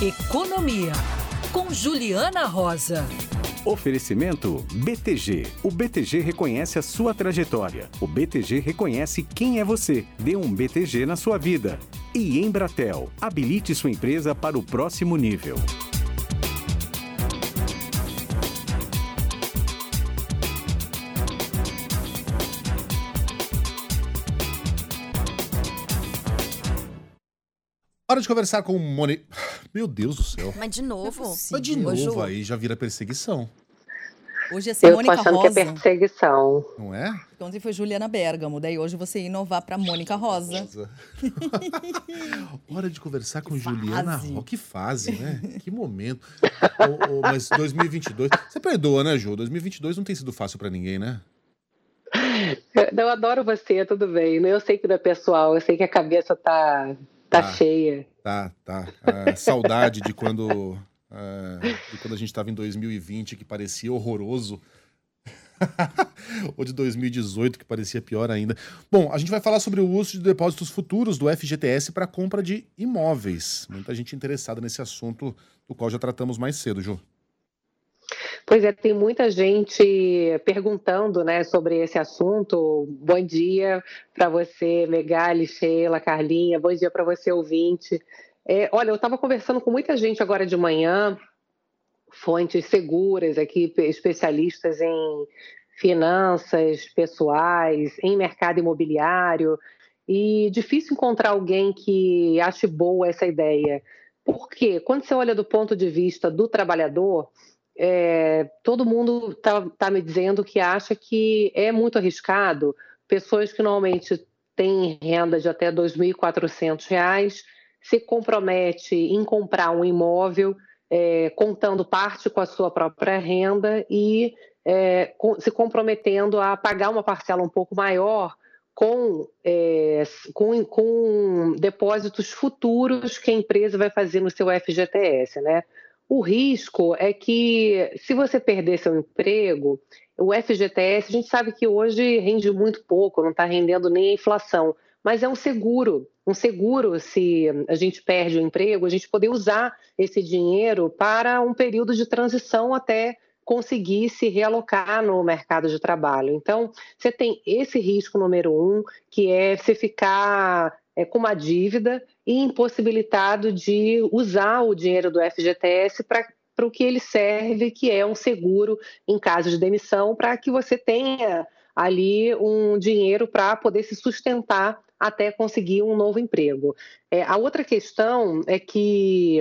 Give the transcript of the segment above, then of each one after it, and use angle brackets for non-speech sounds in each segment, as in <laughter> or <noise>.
Economia, com Juliana Rosa. Oferecimento BTG. O BTG reconhece a sua trajetória. O BTG reconhece quem é você. Dê um BTG na sua vida. E Embratel. Habilite sua empresa para o próximo nível. Hora de conversar com Moni. Meu Deus do céu. Mas de novo? Mas de novo aí já vira perseguição. Hoje ia ser Eu tô Mônica achando Rosa. que é perseguição. Não é? Ontem foi Juliana Bergamo. Daí hoje você ia inovar pra Mônica Rosa. <laughs> Hora de conversar com Juliana fase. Ro. Que fase, né? Que momento. Ô, ô, mas 2022. Você perdoa, né, Ju? 2022 não tem sido fácil pra ninguém, né? Eu, eu adoro você, tudo bem. Eu sei que não é pessoal, eu sei que a cabeça tá, tá Tá. cheia. Tá, tá. Ah, saudade de quando, ah, de quando a gente estava em 2020, que parecia horroroso. <laughs> Ou de 2018, que parecia pior ainda. Bom, a gente vai falar sobre o uso de depósitos futuros do FGTS para compra de imóveis. Muita gente interessada nesse assunto, do qual já tratamos mais cedo, Ju. Pois é, tem muita gente perguntando né, sobre esse assunto. Bom dia para você, Megali, Sheila, Carlinha. Bom dia para você, ouvinte. É, olha, eu estava conversando com muita gente agora de manhã, fontes seguras aqui, especialistas em finanças pessoais, em mercado imobiliário, e difícil encontrar alguém que ache boa essa ideia. Porque quando você olha do ponto de vista do trabalhador, é, todo mundo está tá me dizendo que acha que é muito arriscado. Pessoas que normalmente têm renda de até R$ 2.400 se compromete em comprar um imóvel, é, contando parte com a sua própria renda e é, se comprometendo a pagar uma parcela um pouco maior com, é, com, com depósitos futuros que a empresa vai fazer no seu FGTS, né? O risco é que, se você perder seu emprego, o FGTS, a gente sabe que hoje rende muito pouco, não está rendendo nem a inflação, mas é um seguro. Um seguro, se a gente perde o emprego, a gente poder usar esse dinheiro para um período de transição até conseguir se realocar no mercado de trabalho. Então, você tem esse risco número um, que é você ficar é, com uma dívida e impossibilitado de usar o dinheiro do FGTS para para o que ele serve, que é um seguro em caso de demissão, para que você tenha ali um dinheiro para poder se sustentar até conseguir um novo emprego. É, a outra questão é que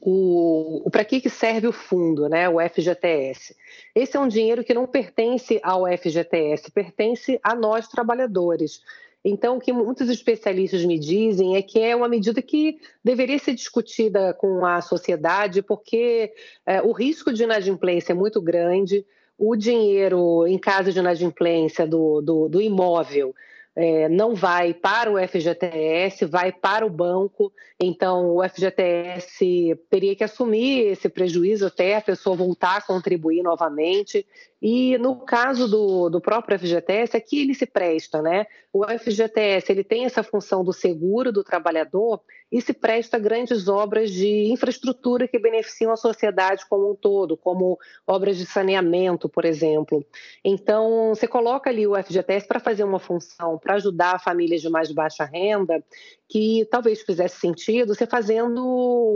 o, o para que, que serve o fundo, né, o FGTS? Esse é um dinheiro que não pertence ao FGTS, pertence a nós trabalhadores. Então, o que muitos especialistas me dizem é que é uma medida que deveria ser discutida com a sociedade, porque é, o risco de inadimplência é muito grande, o dinheiro em caso de inadimplência do, do, do imóvel é, não vai para o FGTS, vai para o banco. Então, o FGTS teria que assumir esse prejuízo até a pessoa voltar a contribuir novamente. E no caso do, do próprio FGTS, aqui ele se presta, né? O FGTS ele tem essa função do seguro do trabalhador e se presta a grandes obras de infraestrutura que beneficiam a sociedade como um todo, como obras de saneamento, por exemplo. Então, você coloca ali o FGTS para fazer uma função, para ajudar famílias de mais baixa renda, que talvez fizesse sentido você fazendo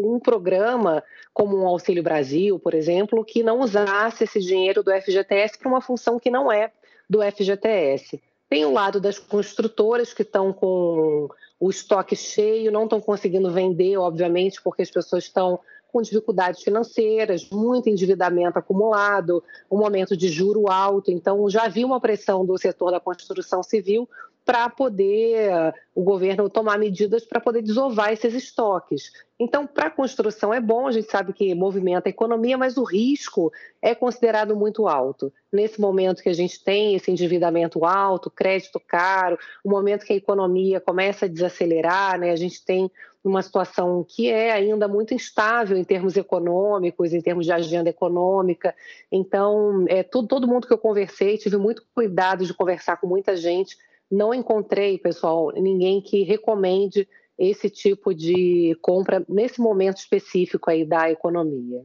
um programa como um Auxílio Brasil, por exemplo, que não usasse esse dinheiro do FGTS para uma função que não é do FGTS. Tem o lado das construtoras que estão com o estoque cheio, não estão conseguindo vender, obviamente, porque as pessoas estão com dificuldades financeiras, muito endividamento acumulado, um momento de juro alto. Então, já havia uma pressão do setor da construção civil para poder o governo tomar medidas para poder desovar esses estoques. Então, para a construção é bom, a gente sabe que movimenta a economia, mas o risco é considerado muito alto. Nesse momento que a gente tem esse endividamento alto, crédito caro, o momento que a economia começa a desacelerar, né, a gente tem uma situação que é ainda muito instável em termos econômicos, em termos de agenda econômica. Então, é, todo, todo mundo que eu conversei, tive muito cuidado de conversar com muita gente não encontrei, pessoal, ninguém que recomende esse tipo de compra nesse momento específico aí da economia.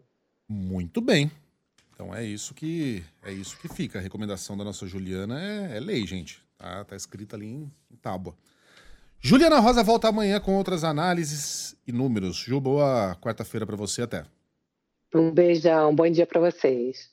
Muito bem. Então é isso que é isso que fica. A recomendação da nossa Juliana é, é lei, gente. Tá, tá escrita ali em, em tábua. Juliana Rosa volta amanhã com outras análises e números. Ju, boa quarta-feira para você até. Um beijão, bom dia para vocês.